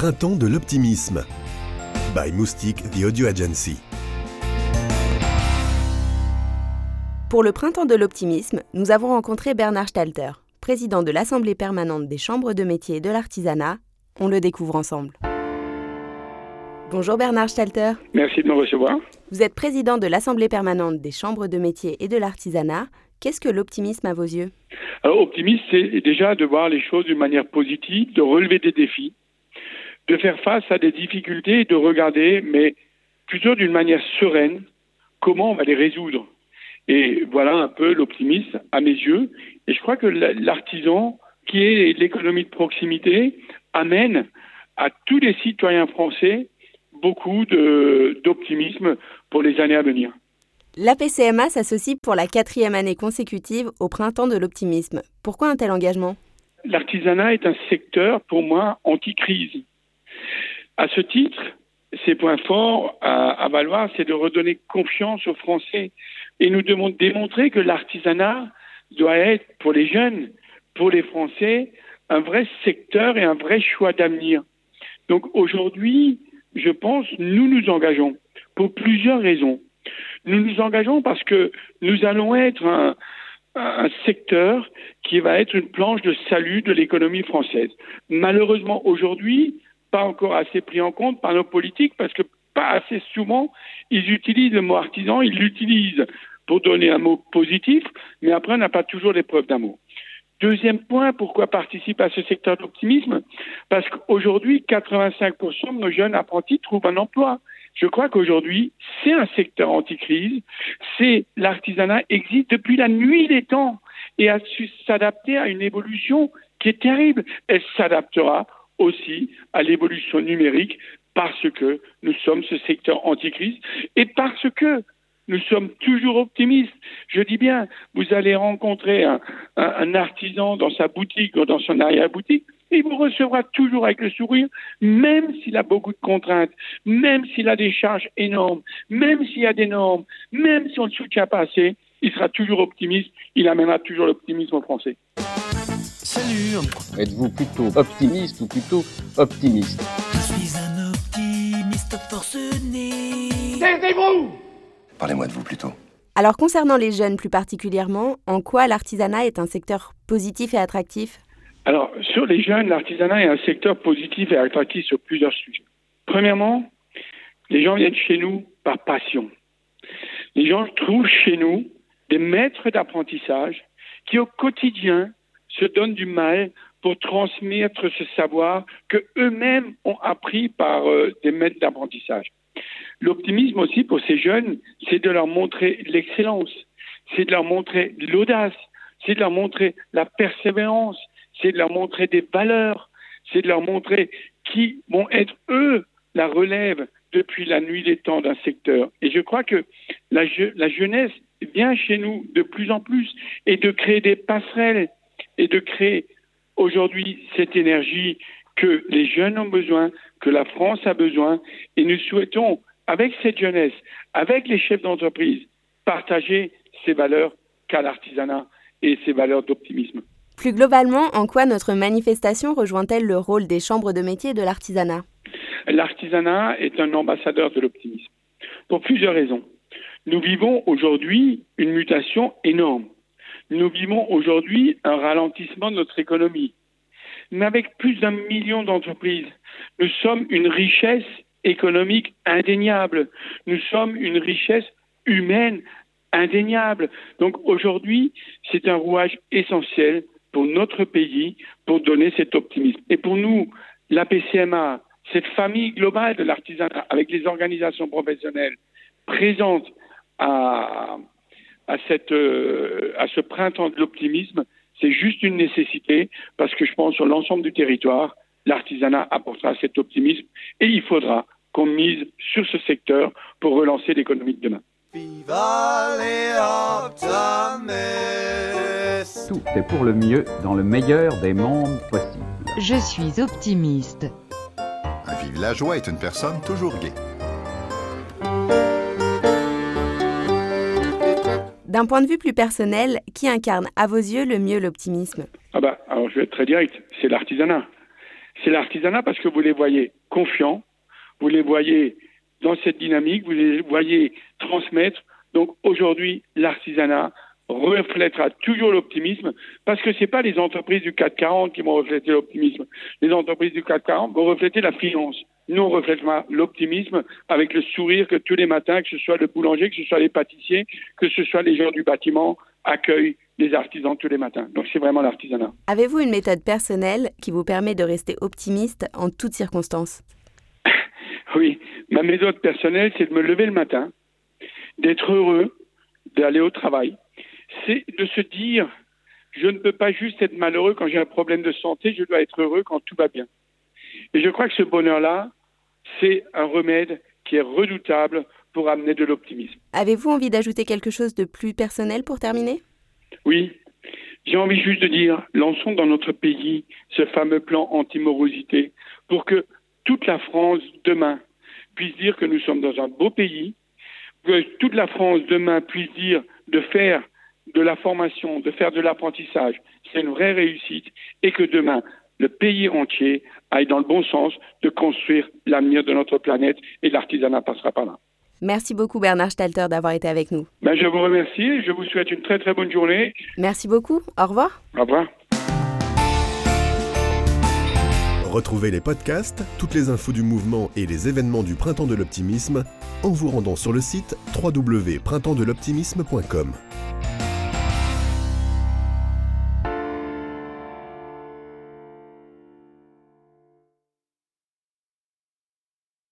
printemps de l'optimisme. By Moustique, The Audio Agency. Pour le printemps de l'optimisme, nous avons rencontré Bernard Stalter, président de l'Assemblée permanente des chambres de métiers et de l'artisanat. On le découvre ensemble. Bonjour Bernard Stalter. Merci de me recevoir. Vous êtes président de l'Assemblée permanente des chambres de métiers et de l'artisanat. Qu'est-ce que l'optimisme à vos yeux? Alors, optimisme, c'est déjà de voir les choses d'une manière positive, de relever des défis, de faire face à des difficultés et de regarder, mais plutôt d'une manière sereine, comment on va les résoudre. Et voilà un peu l'optimisme à mes yeux. Et je crois que l'artisan, qui est l'économie de proximité, amène à tous les citoyens français beaucoup d'optimisme pour les années à venir. L'APCMA s'associe pour la quatrième année consécutive au printemps de l'optimisme. Pourquoi un tel engagement? L'artisanat est un secteur, pour moi, anti-crise. À ce titre, ces points forts à, valoir, c'est de redonner confiance aux Français et nous devons démontrer que l'artisanat doit être, pour les jeunes, pour les Français, un vrai secteur et un vrai choix d'avenir. Donc aujourd'hui, je pense, nous nous engageons pour plusieurs raisons. Nous nous engageons parce que nous allons être un secteur qui va être une planche de salut de l'économie française. Malheureusement, aujourd'hui, pas encore assez pris en compte par nos politiques parce que pas assez souvent, ils utilisent le mot artisan, ils l'utilisent pour donner un mot positif, mais après, on n'a pas toujours les preuves d'amour. Deuxième point, pourquoi participe à ce secteur d'optimisme? Parce qu'aujourd'hui, 85% de nos jeunes apprentis trouvent un emploi. Je crois qu'aujourd'hui, c'est un secteur anti-crise. C'est l'artisanat existe depuis la nuit des temps et a su s'adapter à une évolution qui est terrible. Elle s'adaptera aussi à l'évolution numérique parce que nous sommes ce secteur anti-crise et parce que nous sommes toujours optimistes. Je dis bien, vous allez rencontrer un, un, artisan dans sa boutique ou dans son arrière-boutique, il vous recevra toujours avec le sourire, même s'il a beaucoup de contraintes, même s'il a des charges énormes, même s'il y a des normes, même si on ne soutient pas assez, il sera toujours optimiste, il amènera toujours l'optimisme aux Français. Salut Êtes-vous plutôt optimiste ou plutôt optimiste Je suis un optimiste forcené. Taisez-vous Parlez-moi de vous plutôt. Alors concernant les jeunes plus particulièrement, en quoi l'artisanat est un secteur positif et attractif? Alors sur les jeunes, l'artisanat est un secteur positif et attractif sur plusieurs sujets. Premièrement, les gens viennent chez nous par passion. Les gens trouvent chez nous des maîtres d'apprentissage qui au quotidien se donnent du mal pour transmettre ce savoir que eux-mêmes ont appris par euh, des maîtres d'apprentissage. L'optimisme aussi pour ces jeunes, c'est de leur montrer l'excellence, c'est de leur montrer l'audace, c'est de leur montrer la persévérance, c'est de leur montrer des valeurs, c'est de leur montrer qui vont être eux la relève depuis la nuit des temps d'un secteur. Et je crois que la, je, la jeunesse vient chez nous de plus en plus et de créer des passerelles et de créer aujourd'hui cette énergie que les jeunes ont besoin, que la France a besoin, et nous souhaitons avec cette jeunesse, avec les chefs d'entreprise, partager ces valeurs qu'a l'artisanat et ces valeurs d'optimisme. Plus globalement, en quoi notre manifestation rejoint-elle le rôle des chambres de métier de l'artisanat? L'artisanat est un ambassadeur de l'optimisme, pour plusieurs raisons. Nous vivons aujourd'hui une mutation énorme. Nous vivons aujourd'hui un ralentissement de notre économie. Mais avec plus d'un million d'entreprises, nous sommes une richesse économique indéniable. Nous sommes une richesse humaine indéniable. Donc aujourd'hui, c'est un rouage essentiel pour notre pays pour donner cet optimisme. Et pour nous, la PCMA, cette famille globale de l'artisanat avec les organisations professionnelles présentes à, à, cette, euh, à ce printemps de l'optimisme, c'est juste une nécessité parce que je pense sur l'ensemble du territoire, l'artisanat apportera cet optimisme et il faudra qu'on mise sur ce secteur pour relancer l'économie de demain. Tout est pour le mieux dans le meilleur des mondes possibles. Je suis optimiste. Un villageois est une personne toujours gaie. D'un point de vue plus personnel, qui incarne à vos yeux le mieux l'optimisme? Ah bah, alors je vais être très direct, c'est l'artisanat c'est l'artisanat parce que vous les voyez confiants, vous les voyez dans cette dynamique, vous les voyez transmettre. Donc aujourd'hui, l'artisanat reflètera toujours l'optimisme parce que ce n'est pas les entreprises du CAC 40 qui vont refléter l'optimisme. Les entreprises du CAC 40 vont refléter la finance. Nous, on reflètera l'optimisme avec le sourire que tous les matins, que ce soit le boulanger, que ce soit les pâtissiers, que ce soit les gens du bâtiment, accueillent les artisans tous les matins. Donc c'est vraiment l'artisanat. Avez-vous une méthode personnelle qui vous permet de rester optimiste en toutes circonstances? Oui, ma méthode personnelle, c'est de me lever le matin, d'être heureux, d'aller au travail. C'est de se dire, je ne peux pas juste être malheureux quand j'ai un problème de santé, je dois être heureux quand tout va bien. Et je crois que ce bonheur-là, c'est un remède qui est redoutable pour amener de l'optimisme. Avez-vous envie d'ajouter quelque chose de plus personnel pour terminer? Oui, j'ai envie juste de dire, lançons dans notre pays ce fameux plan anti-morosité pour que toute la France demain puisse dire que nous sommes dans un beau pays, que toute la France demain puisse dire de faire de la formation, de faire de l'apprentissage, c'est une vraie réussite, et que demain, le pays entier aille dans le bon sens de construire l'avenir de notre planète et l'artisanat passera par là. Merci beaucoup Bernard Stalter d'avoir été avec nous. Ben, je vous remercie et je vous souhaite une très très bonne journée. Merci beaucoup. Au revoir. Au revoir. Retrouvez les podcasts, toutes les infos du mouvement et les événements du Printemps de l'Optimisme en vous rendant sur le site www.printempsdeloptimisme.com.